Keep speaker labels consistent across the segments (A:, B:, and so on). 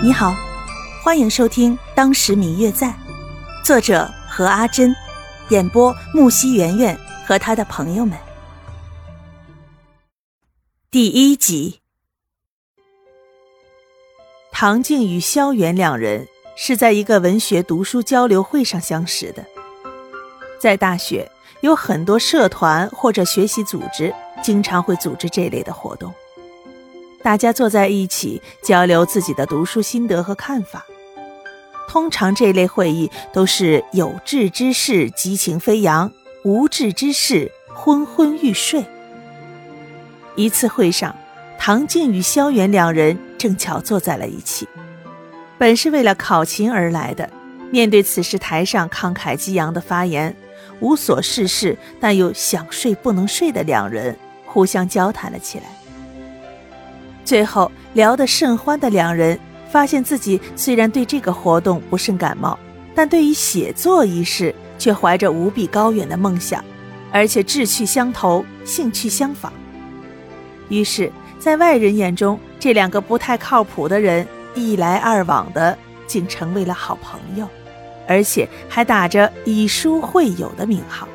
A: 你好，欢迎收听《当时明月在》，作者何阿珍，演播木西圆圆和他的朋友们。第一集，唐静与萧远两人是在一个文学读书交流会上相识的。在大学，有很多社团或者学习组织经常会组织这类的活动。大家坐在一起交流自己的读书心得和看法。通常这类会议都是有志之士激情飞扬，无志之士昏昏欲睡。一次会上，唐静与萧远两人正巧坐在了一起。本是为了考勤而来的，面对此时台上慷慨激昂的发言，无所事事但又想睡不能睡的两人互相交谈了起来。最后聊得甚欢的两人，发现自己虽然对这个活动不甚感冒，但对于写作一事却怀着无比高远的梦想，而且志趣相投，兴趣相仿。于是，在外人眼中，这两个不太靠谱的人一来二往的，竟成为了好朋友，而且还打着以书会友的名号。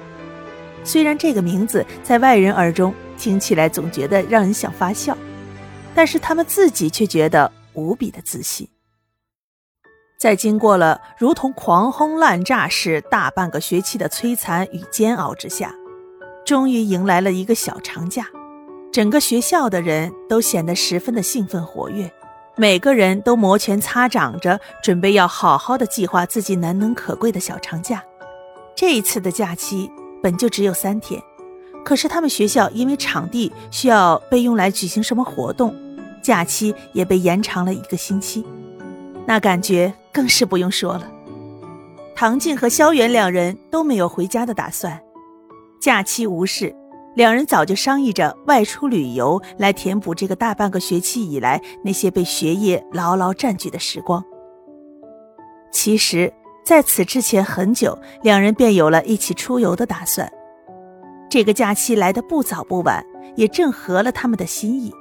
A: 虽然这个名字在外人耳中听起来总觉得让人想发笑。但是他们自己却觉得无比的自信。在经过了如同狂轰滥炸式大半个学期的摧残与煎熬之下，终于迎来了一个小长假。整个学校的人都显得十分的兴奋活跃，每个人都摩拳擦掌着，准备要好好的计划自己难能可贵的小长假。这一次的假期本就只有三天。可是他们学校因为场地需要被用来举行什么活动，假期也被延长了一个星期，那感觉更是不用说了。唐静和萧远两人都没有回家的打算，假期无事，两人早就商议着外出旅游，来填补这个大半个学期以来那些被学业牢牢占据的时光。其实，在此之前很久，两人便有了一起出游的打算。这个假期来的不早不晚，也正合了他们的心意。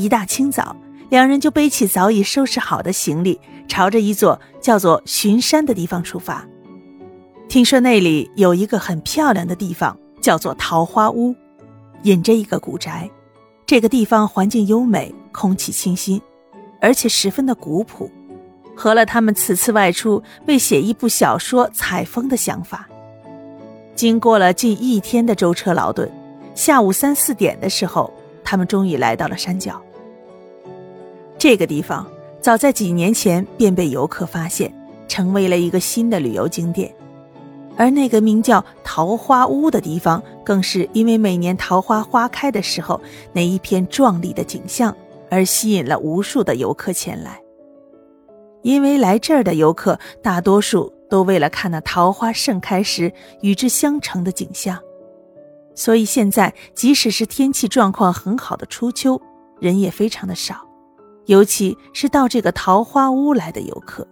A: 一大清早，两人就背起早已收拾好的行李，朝着一座叫做巡山的地方出发。听说那里有一个很漂亮的地方，叫做桃花坞，隐着一个古宅。这个地方环境优美，空气清新，而且十分的古朴，合了他们此次外出为写一部小说采风的想法。经过了近一天的舟车劳顿，下午三四点的时候，他们终于来到了山脚。这个地方早在几年前便被游客发现，成为了一个新的旅游景点。而那个名叫桃花坞的地方，更是因为每年桃花花开的时候那一片壮丽的景象，而吸引了无数的游客前来。因为来这儿的游客大多数。都为了看那桃花盛开时与之相成的景象，所以现在即使是天气状况很好的初秋，人也非常的少，尤其是到这个桃花坞来的游客。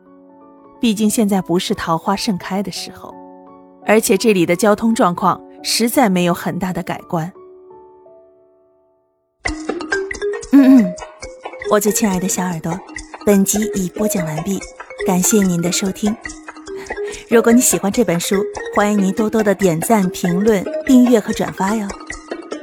A: 毕竟现在不是桃花盛开的时候，而且这里的交通状况实在没有很大的改观。嗯嗯，我最亲爱的小耳朵，本集已播讲完毕，感谢您的收听。如果你喜欢这本书，欢迎您多多的点赞、评论、订阅和转发哟。